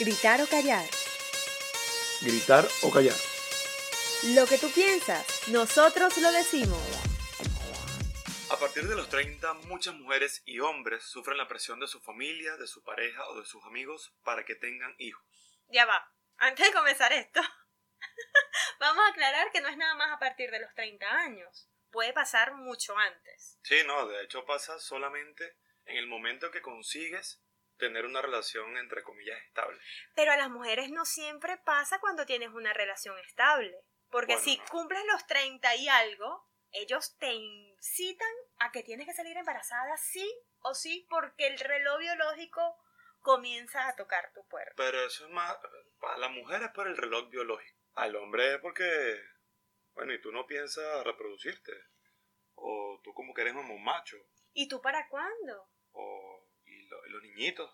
Gritar o callar. Gritar o callar. Lo que tú piensas, nosotros lo decimos. A partir de los 30, muchas mujeres y hombres sufren la presión de su familia, de su pareja o de sus amigos para que tengan hijos. Ya va. Antes de comenzar esto, vamos a aclarar que no es nada más a partir de los 30 años. Puede pasar mucho antes. Sí, no, de hecho pasa solamente en el momento que consigues tener una relación entre comillas estable. Pero a las mujeres no siempre pasa cuando tienes una relación estable. Porque Bueno, si no. cumples los 30 y algo, ellos te incitan a que tienes que salir embarazada sí o sí porque el reloj biológico comienza a tocar tu puerta. Pero eso es más, para la mujer es por el reloj biológico. Al hombre es porque, bueno, y tú no piensas reproducirte. O tú como que eres un macho. ¿Y tú para cuándo? O y, lo- y los niñitos.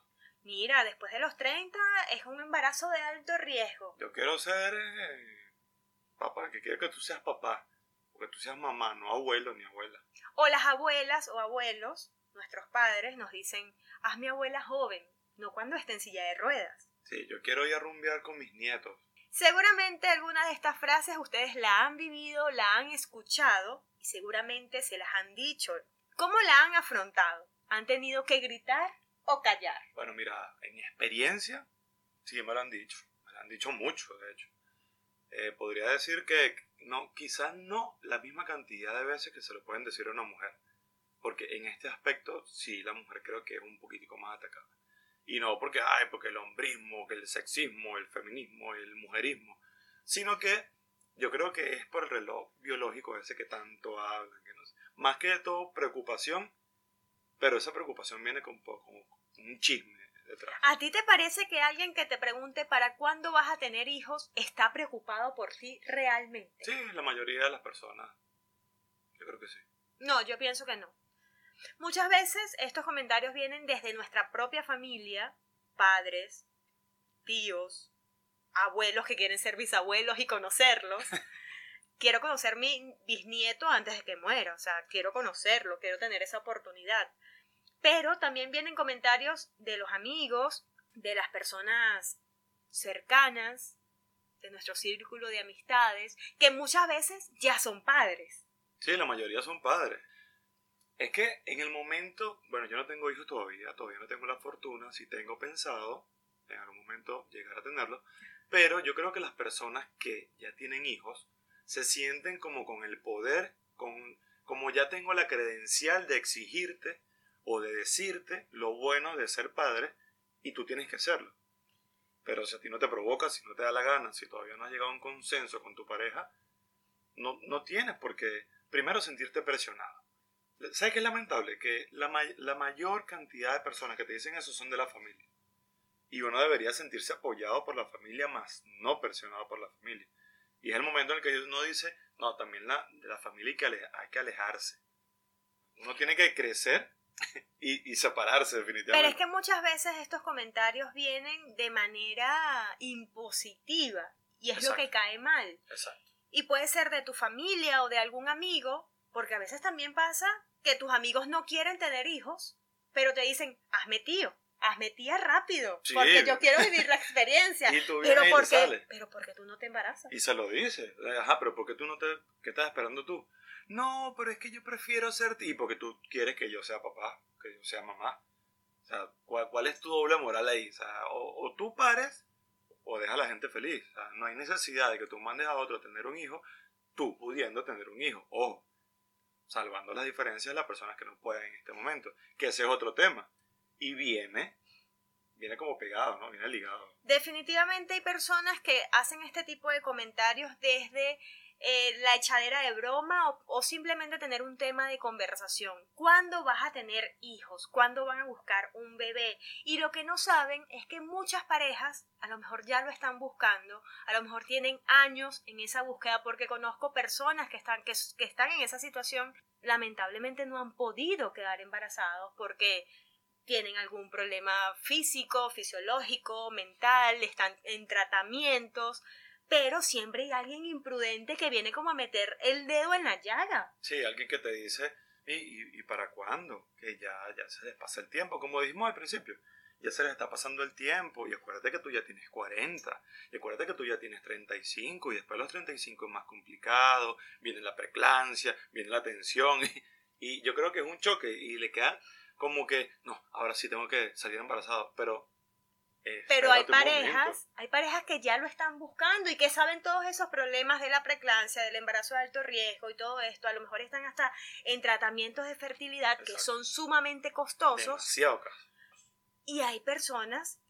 Mira, después de los 30 es un embarazo de alto riesgo. Yo quiero ser eh, papá, que quiero que tú seas papá. O que tú seas mamá, no abuelo ni abuela. O las abuelas o abuelos, nuestros padres, nos dicen, haz mi abuela joven, no cuando esté en silla de ruedas. Sí, yo quiero ir a rumbear con mis nietos. Seguramente alguna de estas frases ustedes la han vivido, la han escuchado y seguramente se las han dicho. ¿Cómo la han afrontado? ¿Han tenido que gritar o callar? Bueno, mira, en experiencia, sí me lo han dicho. Me lo han dicho mucho, de hecho. Eh, podría decir que no, quizás no la misma cantidad de veces que se lo pueden decir a una mujer. Porque en este aspecto, sí, la mujer creo que es un poquitico más atacada. Y no porque, ay, porque el hombrismo, que el sexismo, el feminismo, el mujerismo. Sino que yo creo que es por el reloj biológico ese que tanto hablan. que no sé. Más que todo, preocupación. Pero esa preocupación viene con, con un chisme detrás. ¿A ti te parece que alguien que te pregunte para cuándo vas a tener hijos está preocupado por ti realmente? Sí, la mayoría de las personas. Yo creo que sí. No, yo pienso que no. Muchas veces estos comentarios vienen desde nuestra propia familia, padres, tíos, abuelos que quieren ser bisabuelos y conocerlos. quiero conocer mi bisnieto antes de que muera, o sea, quiero conocerlo, quiero tener esa oportunidad. Pero también vienen comentarios de los amigos, de las personas cercanas, de nuestro círculo de amistades, que muchas veces ya son padres. Sí, la mayoría son padres. Es que en el momento, bueno, yo no tengo hijos todavía, todavía no tengo la fortuna, si tengo pensado en algún momento llegar a tenerlo, pero yo creo que las personas que ya tienen hijos se sienten como con el poder, con, como ya tengo la credencial de exigirte o de decirte lo bueno de ser padre y tú tienes que hacerlo. Pero si a ti no te provoca, si no te da la gana, si todavía no has llegado a un consenso con tu pareja, no, no tienes por qué, primero, sentirte presionado. ¿Sabes qué es lamentable? Que la, may- la mayor cantidad de personas que te dicen eso son de la familia. Y uno debería sentirse apoyado por la familia, más no presionado por la familia. Y es el momento en el que uno dice, no, también la, de la familia que, hay que alejarse. Uno tiene que crecer y, y separarse definitivamente. Pero es que muchas veces estos comentarios vienen de manera impositiva y es lo que cae mal. Exacto. Y puede ser de tu familia o de algún amigo, porque a veces también pasa que tus amigos no quieren tener hijos, pero te dicen, hazme tío, hazme tía rápido, Sí. porque yo quiero vivir la experiencia. Y tú pero porque, pero porque tú no te embarazas. Y se lo dice. Ajá, pero ¿por qué tú no te... ¿Qué estás esperando tú? No, pero es que yo prefiero ser... Y porque tú quieres que yo sea papá, que yo sea mamá. O sea, ¿cuál, es tu doble moral ahí? O, sea, o tú pares o deja a la gente feliz. O sea, no hay necesidad de que tú mandes a otro a tener un hijo, tú pudiendo tener un hijo. Ojo, salvando las diferencias de las personas que no pueden en este momento. Que ese es otro tema. Y viene, viene como pegado, ¿no? Viene ligado. Definitivamente hay personas que hacen este tipo de comentarios desde eh, la echadera de broma o, o simplemente tener un tema de conversación. ¿Cuándo vas a tener hijos? ¿Cuándo van a buscar un bebé? Y lo que no saben es que muchas parejas a lo mejor ya lo están buscando, a lo mejor tienen años en esa búsqueda porque conozco personas que están, que, que están en esa situación, lamentablemente no han podido quedar embarazados porque tienen algún problema físico, fisiológico, mental, están en tratamientos, pero siempre hay alguien imprudente que viene como a meter el dedo en la llaga. Sí, alguien que te dice, ¿y, y, para cuándo? Que ya, ya se les pasa el tiempo, como dijimos al principio. ya se les está pasando el tiempo y acuérdate que tú ya tienes 40 y acuérdate que tú ya tienes 35 y después los 35 es más complicado, viene la preclancia, viene la tensión y, y yo creo que es un choque y le queda como que, no, ahora sí tengo que salir embarazado, pero pero hay parejas, hay parejas que ya lo están buscando y que saben todos esos problemas de la preclancia, del embarazo de alto riesgo y todo esto. A lo mejor están hasta en tratamientos de fertilidad que son sumamente costosos. Y hay personas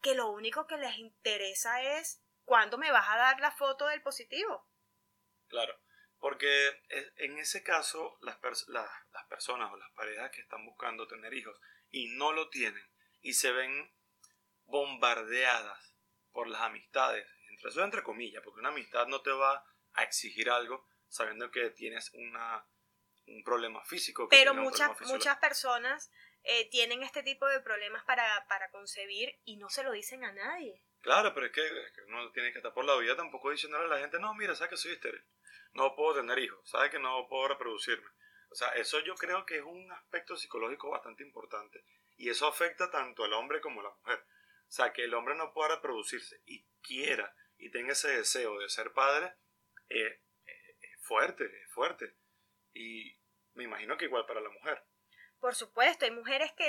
que lo único que les interesa es cuándo me vas a dar la foto del positivo. Claro, porque e, en ese caso las, las personas o las parejas que están buscando tener hijos y no lo tienen y se ven bombardeadas por las amistades, entre eso entre comillas, porque una amistad no te va a exigir algo sabiendo que tienes una, un problema físico. Pero muchas, muchas personas eh, tienen este tipo de problemas para, para concebir y no se lo dicen a nadie. Claro, pero es que, uno tiene que estar por la vida tampoco diciéndole a la gente, no, mira, sabes que soy estéril, no puedo tener hijos, sabes que no puedo reproducirme. O sea, eso yo creo que es un aspecto psicológico bastante importante y eso afecta tanto al hombre como a la mujer. O sea, que el hombre no pueda reproducirse y quiera y tenga ese deseo de ser padre, eh, eh, es fuerte, es fuerte. Y me imagino que igual para la mujer. Por supuesto, hay mujeres que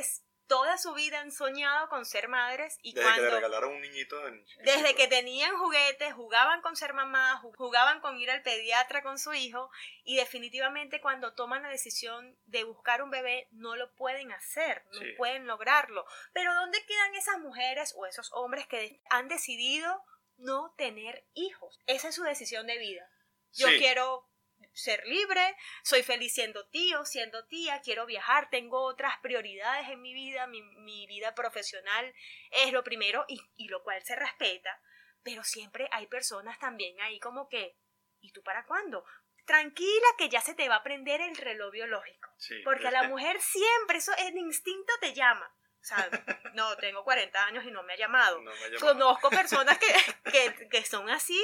toda su vida han soñado con ser madres y desde cuando... que le regalaron un niñito desde que tenían juguetes, jugaban con ser mamá, jugaban con ir al pediatra con su hijo y definitivamente cuando toman la decisión de buscar un bebé no lo pueden hacer, no pueden lograrlo. Pero ¿dónde quedan esas mujeres o esos hombres que han decidido no tener hijos? Esa es su decisión de vida. Yo quiero ser libre, soy feliz siendo tío, siendo tía, quiero viajar, tengo otras prioridades en mi vida, mi, vida profesional es lo primero y, y, lo cual se respeta, pero siempre hay personas también ahí como que, ¿y tú para cuándo? Tranquila que ya se te va a prender el reloj biológico, porque a la mujer siempre, eso el instinto te llama. O sea, no, tengo 40 años y no me ha llamado. Conozco personas que, que, que son así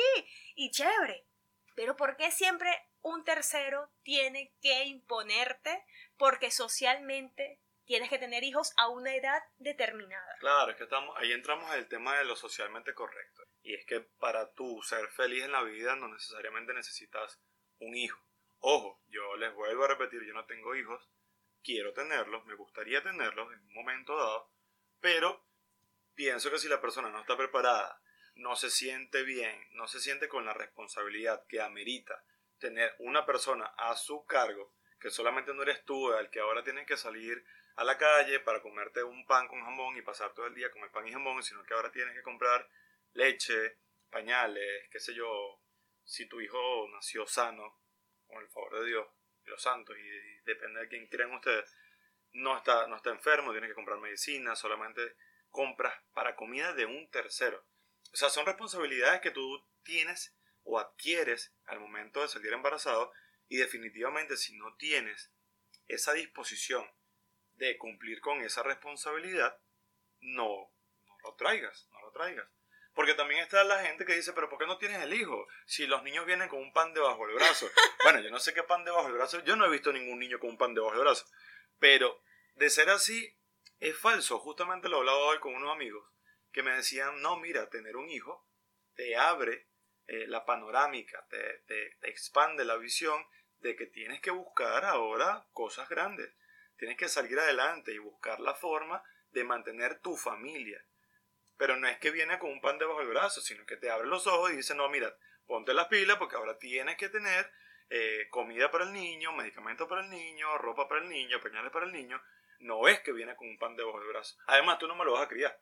y chévere. Pero ¿por qué siempre un tercero tiene que imponerte porque socialmente tienes que tener hijos a una edad determinada. Claro, es que estamos, ahí entramos en el tema de lo socialmente correcto. Y es que para tú ser feliz en la vida no necesariamente necesitas un hijo. Ojo, yo les vuelvo a repetir, yo no tengo hijos, quiero tenerlos, me gustaría tenerlos en un momento dado, pero pienso que si la persona no está preparada, no se siente bien, no se siente con la responsabilidad que amerita tener una persona a su cargo, que solamente no eres tú el que ahora tienes que salir a la calle para comerte un pan con jamón y pasar todo el día con el pan y jamón, sino que ahora tienes que comprar leche, pañales, qué sé yo, si tu hijo nació sano, con el favor de Dios y los santos, y, depende de quién crean ustedes, no está, no está enfermo, tienes que comprar medicina, solamente compras para comida de un tercero. O sea, son responsabilidades que tú tienes o adquieres al momento de salir embarazado y definitivamente si no tienes esa disposición de cumplir con esa responsabilidad, no, no lo traigas, no lo traigas. Porque también está la gente que dice, pero ¿por qué no tienes el hijo? Si los niños vienen con un pan debajo del brazo. Bueno, yo no sé qué pan debajo del brazo, yo no he visto ningún niño con un pan debajo del brazo. Pero de ser así, es falso. Justamente lo hablaba hoy con unos amigos que me decían, no, mira, tener un hijo te abre eh, la panorámica, te, expande la visión de que tienes que buscar ahora cosas grandes. Tienes que salir adelante y buscar la forma de mantener tu familia. Pero no es que viene con un pan debajo del brazo, sino que te abre los ojos y dice, no, mira, ponte las pilas porque ahora tienes que tener eh, comida para el niño, medicamentos para el niño, ropa para el niño, pañales para el niño. No es que viene con un pan debajo del brazo. Además, tú no me lo vas a criar.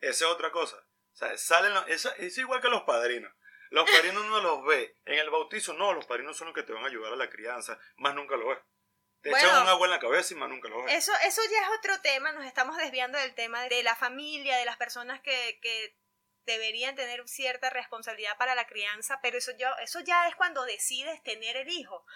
Esa es otra cosa. O sea, salen, es igual que los padrinos. Los padrinos no los ve. En el bautizo, no, los padrinos son los que te van a ayudar a la crianza. Más nunca lo ves. Te echan un agua en la cabeza y más nunca lo ves. Eso, eso ya es otro tema. Nos estamos desviando del tema de la familia, de las personas que, que deberían tener cierta responsabilidad para la crianza, pero eso ya, eso ya es cuando decides tener el hijo.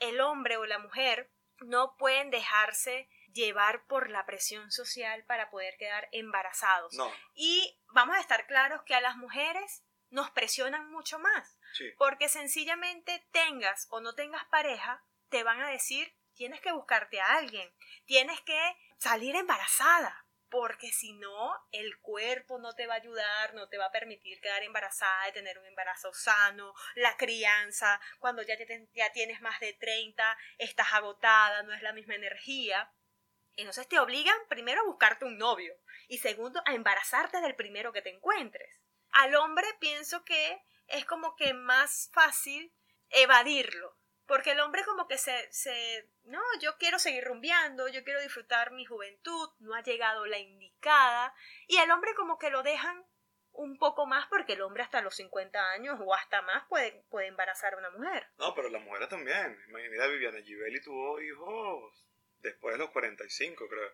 El hombre o la mujer no pueden dejarse llevar por la presión social para poder quedar embarazados. No. Y vamos a estar claros que a las mujeres nos presionan mucho más. Porque sencillamente tengas o no tengas pareja, te van a decir, tienes que buscarte a alguien, tienes que salir embarazada. porque si no, el cuerpo no te va a ayudar, no te va a permitir quedar embarazada y tener un embarazo sano, la crianza, cuando ya, ya tienes más de 30, estás agotada, no es la misma energía. Entonces te obligan primero a buscarte un novio y segundo a embarazarte del primero que te encuentres. Al hombre pienso que es como que más fácil evadirlo, porque el hombre como que se, se, no, yo quiero seguir rumbeando, yo quiero disfrutar mi juventud, no ha llegado la indicada, y el hombre como que lo dejan un poco más porque el hombre hasta los 50 años o hasta más puede, puede embarazar a una mujer. No, pero las mujeres también. Mira, Viviana Givelli tuvo hijos después de los 45, creo.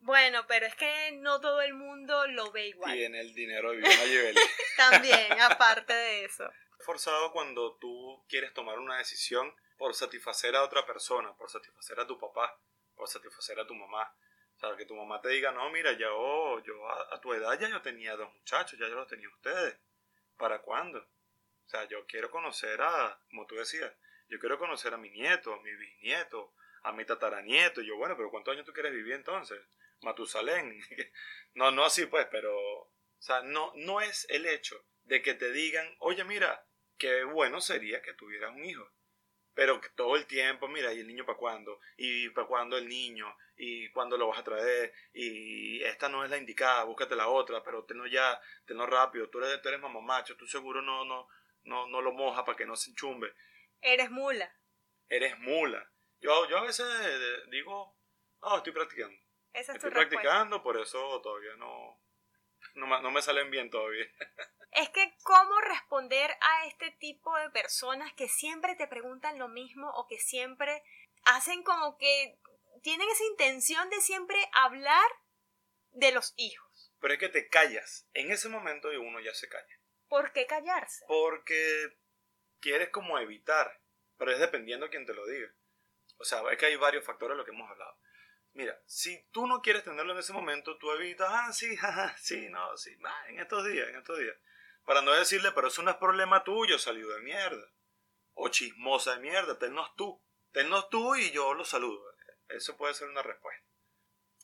Bueno, pero es que no todo el mundo lo ve igual. Tiene el dinero de Viviana también, aparte de eso forzado cuando tú quieres tomar una decisión por satisfacer a otra persona, por satisfacer a tu papá, por satisfacer a tu mamá. O sea, que tu mamá te diga, no, mira, yo, yo a, tu edad ya yo tenía dos muchachos, ya yo los tenía ustedes. ¿Para cuándo? O sea, yo quiero conocer a, como tú decías, yo quiero conocer a mi nieto, a mi bisnieto, a mi tataranieto. Y yo, bueno, pero ¿cuántos años tú quieres vivir entonces? Matusalén. no, no así pues, pero, o sea, no, no es el hecho de que te digan, oye, mira, qué bueno sería que tuvieras un hijo. Pero que todo el tiempo, mira, ¿y el niño para cuándo? ¿Y para cuándo el niño? ¿Y cuándo lo vas a traer? Y esta no es la indicada, búscate la otra, pero tenlo ya, tenlo rápido. Tú eres, tú eres mamá macho, tú seguro no, no, no, no lo moja para que no se enchumbe. Eres mula. Eres mula. Yo, yo a veces digo, oh, estoy practicando. Esa es estoy practicando, por eso todavía no, no, no me salen bien todavía. es que cómo responder a este tipo de personas que siempre te preguntan lo mismo o que siempre hacen como que tienen esa intención de siempre hablar de los hijos. Pero es que te callas en ese momento y uno ya se calla. ¿Por qué callarse? Porque quieres como evitar, pero es dependiendo de quien te lo diga. O sea, es que hay varios factores de lo que hemos hablado. Mira, si tú no quieres tenerlo en ese momento, tú evitas, ah, sí, jaja, sí, no, sí, en estos días, en estos días. Para no decirle, pero eso no es problema tuyo, salió de mierda. O chismosa de mierda, tennos tú. Tennos tú y yo lo saludo. Eso puede ser una respuesta.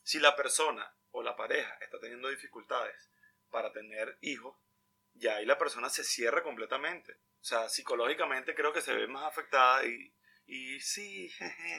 Si la persona o la pareja está teniendo dificultades para tener hijos, ya ahí la persona se cierra completamente. O sea, psicológicamente creo que se ve más afectada y y sí.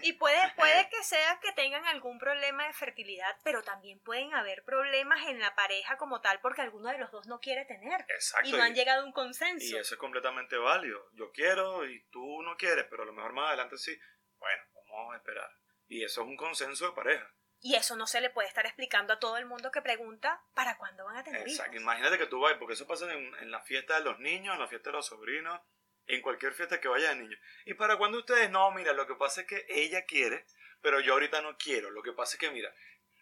y puede, puede que sea que tengan algún problema de fertilidad, pero también pueden haber problemas en la pareja como tal porque alguno de los dos no quiere tener. Exacto. Y no han llegado a un consenso. Y eso es completamente válido. Yo quiero y tú no quieres, pero a lo mejor más adelante sí. Bueno, vamos a esperar. Y eso es un consenso de pareja. Y eso no se le puede estar explicando a todo el mundo que pregunta para cuándo van a tener Exacto. Imagínate que tú vas, porque eso pasa en, en la fiesta de los niños, en la fiesta de los sobrinos en cualquier fiesta que vaya de niño. Y para cuando ustedes, no, mira, lo que pasa es que ella quiere, pero yo ahorita no quiero. Lo que pasa es que, mira,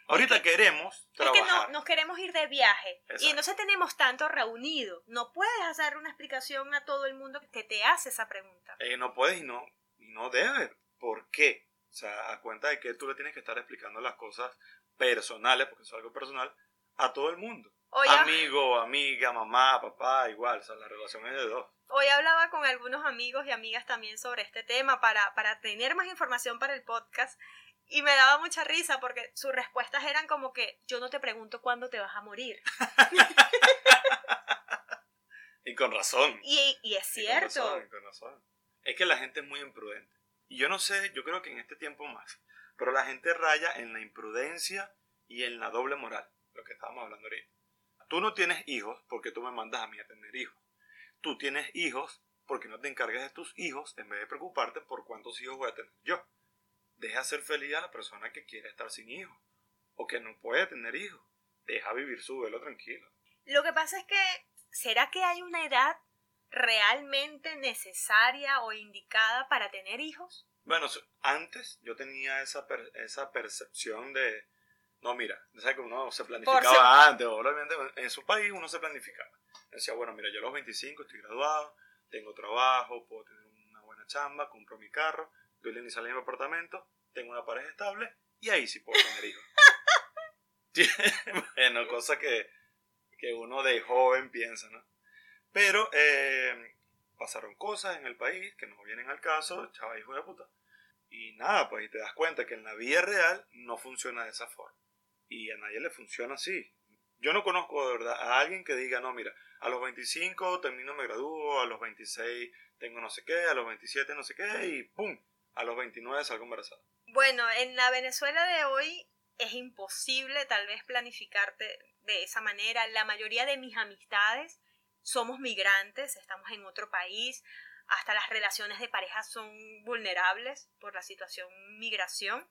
ahorita queremos trabajar. Es que no, nos queremos ir de viaje y no se tenemos tanto reunido. No puedes hacer una explicación a todo el mundo que te hace esa pregunta. Eh, no puedes y no, y no debes. ¿Por qué? O sea, a cuenta de que tú le tienes que estar explicando las cosas personales, porque es algo personal, a todo el mundo. Amigo, amiga, mamá, papá, igual. O sea, la relación es de dos. Hoy hablaba con algunos amigos y amigas también sobre este tema para, para tener más información para el podcast y me daba mucha risa porque sus respuestas eran como que yo no te pregunto cuándo te vas a morir. y con razón. Y, y es cierto. con razón. Es que la gente es muy imprudente. Y yo no sé, yo creo que en este tiempo más. Pero la gente raya en la imprudencia y en la doble moral. Lo que estábamos hablando ahorita. Tú no tienes hijos porque tú me mandas a mí a tener hijos tú tienes hijos, porque no te encargues de tus hijos en vez de preocuparte por cuántos hijos voy a tener yo? Deja ser feliz a la persona que quiere estar sin hijos o que no puede tener hijos. Deja vivir su velo tranquilo. Lo que pasa es que, ¿será que hay una edad realmente necesaria o indicada para tener hijos? Bueno, antes yo tenía esa, esa percepción de, no, mira, ¿sabes que uno se planificaba antes? Obviamente en su país uno se planificaba. Decía, bueno, mira, yo a los 25 estoy graduado, tengo trabajo, puedo tener una buena chamba, compro mi carro, doy la inicial en mi apartamento, tengo una pareja estable y ahí sí puedo tener hijos. bueno, cosa que, que, uno de joven piensa, ¿no? Pero eh, pasaron cosas en el país que no vienen al caso, chaval hijo de puta. Y nada, pues y te das cuenta que en la vida real no funciona de esa forma. y a nadie le funciona así. Yo no conozco de verdad a alguien que diga, no, mira, a los 25 termino, me gradúo, a los 26 tengo no sé qué, a los 27 no sé qué, y ¡pum! A los 29 salgo embarazada. Bueno, en la Venezuela de hoy es imposible tal vez planificarte de esa manera. La mayoría de mis amistades somos migrantes, estamos en otro país, hasta las relaciones de pareja son vulnerables por la situación migración.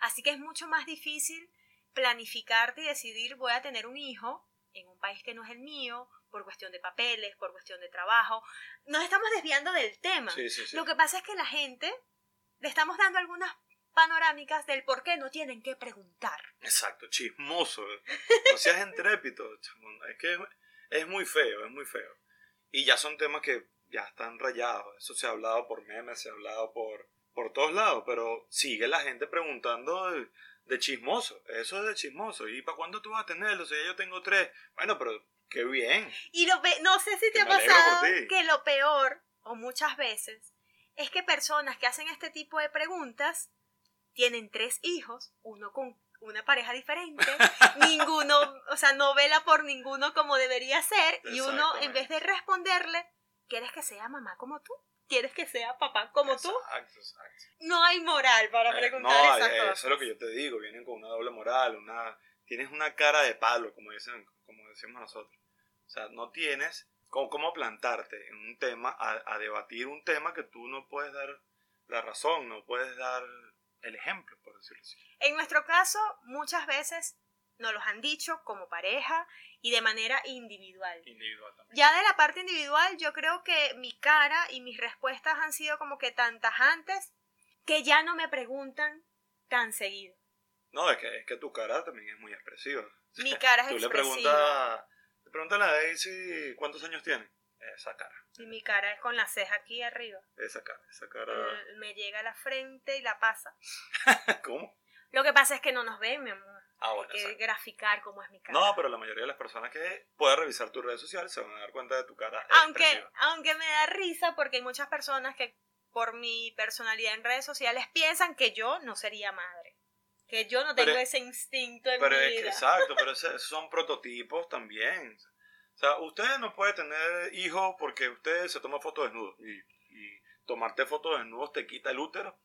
Así que es mucho más difícil planificarte y decidir voy a tener un hijo en un país que no es el mío, por cuestión de papeles, por cuestión de trabajo. Nos estamos desviando del tema. Lo que pasa es que la gente le estamos dando algunas panorámicas del por qué no tienen que preguntar. Exacto, chismoso. No seas entrépido. Es que es muy feo, es muy feo. Y ya son temas que ya están rayados. Eso se ha hablado por memes, se ha hablado por, por todos lados, pero sigue la gente preguntando de, chismoso. Eso es de chismoso. ¿Y para cuándo tú vas a tenerlo? Si yo tengo tres. Bueno, pero qué bien. Y lo no sé si te ha pasado que lo peor, o muchas veces, es que personas que hacen este tipo de preguntas tienen tres hijos, uno con una pareja diferente, ninguno, o sea, no vela por ninguno como debería ser, y uno, en vez de responderle, ¿quieres que sea mamá como tú? ¿Quieres que sea papá como tú? Exacto. No hay moral para eh, preguntar no, esas eh, Eso es lo que yo te digo, vienen con una doble moral, una, tienes una cara de palo, como, dicen, como decimos nosotros. O sea, no tienes cómo, plantarte en un tema, a debatir un tema que tú no puedes dar la razón, no puedes dar el ejemplo, por decirlo así. En nuestro caso, muchas veces nos los han dicho como pareja y de manera individual. Individual también. Ya de la parte individual, yo creo que mi cara y mis respuestas han sido como que tan tajantes que ya no me preguntan tan seguido. No, es que, es que tu cara también es muy expresiva. Mi cara es Tú expresiva. le preguntas, le preguntas a Daisy cuántos años tiene. Esa cara. Y mi cara es con la ceja aquí arriba. Esa cara, esa cara. me llega a la frente y la pasa. ¿Cómo? Lo que pasa es que no nos ven, mi amor. Ah, Hay que graficar cómo es mi cara. No, pero la mayoría de las personas que pueden revisar tus redes sociales se van a dar cuenta de tu cara. Aunque, aunque me da risa porque hay muchas personas que por mi personalidad en redes sociales piensan que yo no sería madre. Que yo no tengo ese instinto en pero mi vida. exacto, pero son prototipos también. O sea, usted no puede tener hijos porque usted se toma fotos desnudos. Y, y tomarte fotos desnudos te quita el útero,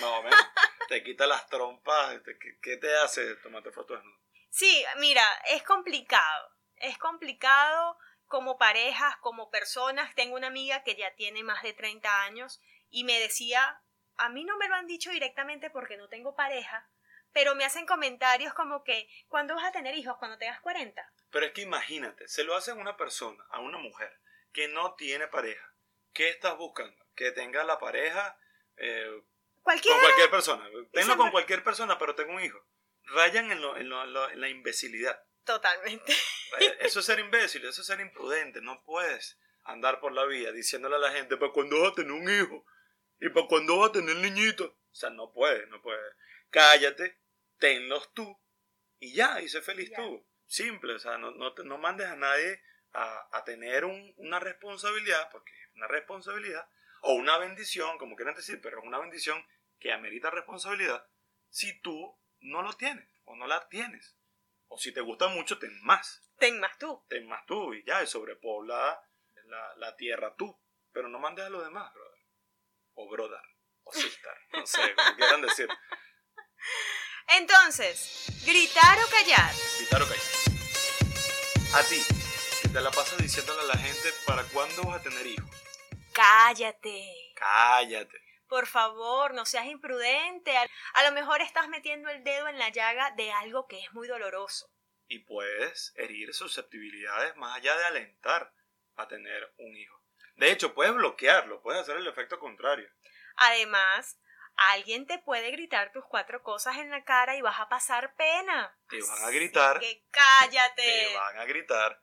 más o menos. te quita las trompas. ¿Qué, te hace tomarte fotos desnudos? Sí, mira, es complicado. Es complicado como parejas, como personas. Tengo una amiga que ya tiene más de 30 años y me decía, a mí no me lo han dicho directamente porque no tengo pareja, pero me hacen comentarios como que, ¿cuándo vas a tener hijos? Cuando tengas 40. Pero es que imagínate, se lo hacen a una persona, a una mujer, que no tiene pareja. ¿Qué estás buscando? Que tenga la pareja eh, con cualquier persona. Tenlo con cualquier persona, pero tengo un hijo. Rayan en, lo, en, lo, en la imbecilidad. Totalmente. Eso es ser imbécil, eso es ser imprudente. No puedes andar por la vida diciéndole a la gente, ¿para cuándo vas a tener un hijo? ¿Y para cuándo vas a tener niñito? O sea, no puedes, no puedes. Cállate, tenlos tú y ya, y sé feliz tú. Simple, o sea, no, no, no mandes a nadie a, a tener un, una responsabilidad, porque es una responsabilidad, o una bendición, como quieran decir, pero es una bendición que amerita responsabilidad si tú no lo tienes o no la tienes. O si te gusta mucho, ten más. Ten más tú. Ten más tú y ya, y sobrepobla la, la tierra tú. Pero no mandes a los demás, brother. O brother. O sister. No sé, como quieran decir. Entonces, gritar o callar. Gritar o callar. A ti, que te la pasas diciéndole a la gente para cuándo vas a tener hijos. Cállate. Cállate. Por favor, no seas imprudente. A lo mejor estás metiendo el dedo en la llaga de algo que es muy doloroso. Y puedes herir susceptibilidades más allá de alentar a tener un hijo. De hecho, puedes bloquearlo, puedes hacer el efecto contrario. Además, alguien te puede gritar tus cuatro cosas en la cara y vas a pasar pena. Te van a gritar. que cállate. Te van a gritar.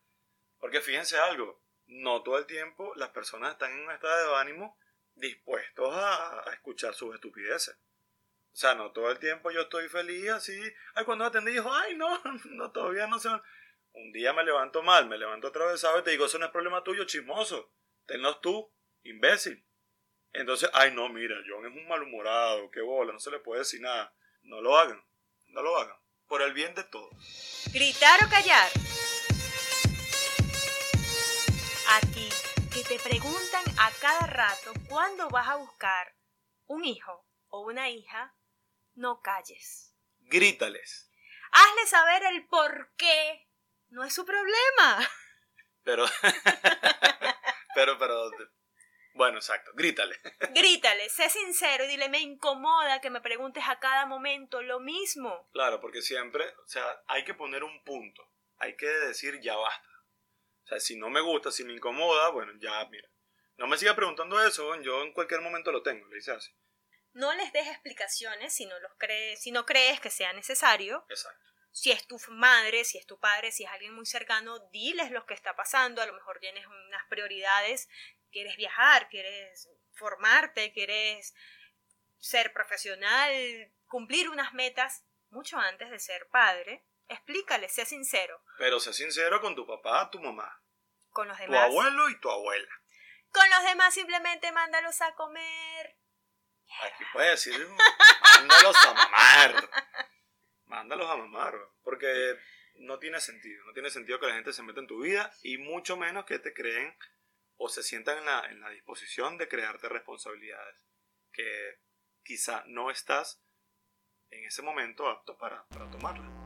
Porque fíjense algo, no todo el tiempo las personas están en un estado de ánimo dispuestos a, escuchar sus estupideces. O sea, no todo el tiempo yo estoy feliz así. Ay, cuando atendí dijo, ay, no, no, todavía no se... Un día me levanto mal, me levanto atravesado y te digo, eso no es problema tuyo, chismoso. Tenlos tú, imbécil. Entonces, ay, no, mira, John es un malhumorado, qué bola, no se le puede decir nada. No lo hagan, no lo hagan. por el bien de todos. Gritar o callar. A ti, que te preguntan a cada rato cuándo vas a buscar un hijo o una hija, no calles. Grítales. Hazle saber el por qué. No es su problema. Pero, pero, pero, bueno, exacto, grítale. Grítale, sé sincero y dile, me incomoda que me preguntes a cada momento lo mismo. Claro, porque siempre, o sea, hay que poner un punto. Hay que decir ya basta. O sea, si no me gusta, si me incomoda, bueno, ya, mira. No me siga preguntando eso, yo en cualquier momento lo tengo, le dice así. No les des explicaciones si no, los crees, si no crees que sea necesario. Exacto. Si es tu madre, si es tu padre, si es alguien muy cercano, diles lo que está pasando. A lo mejor tienes unas prioridades. Quieres viajar, quieres formarte, quieres ser profesional, cumplir unas metas mucho antes de ser padre. Explícale, sé sincero. Pero sé sincero con tu papá, tu mamá, Con los tu demás. abuelo y tu abuela. Con los demás simplemente mándalos a comer. Aquí puedes decir, mándalos a mamar. Mándalos a mamar, porque no tiene sentido. No tiene sentido que la gente se meta en tu vida y mucho menos que te creen o se sientan en la, en la disposición de crearte responsabilidades que quizá no estás en ese momento apto para, para tomarlas.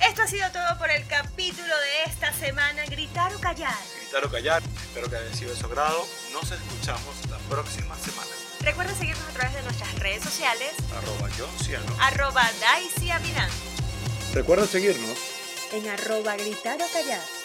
Esto ha sido todo por el capítulo de esta semana. Gritar o callar. Gritar o callar, espero que haya sido de su agrado. Nos escuchamos la próxima semana. Recuerda seguirnos a través de nuestras redes sociales. Arroba John Ciano. Arroba Daisy. Recuerda seguirnos En arroba gritar o callar.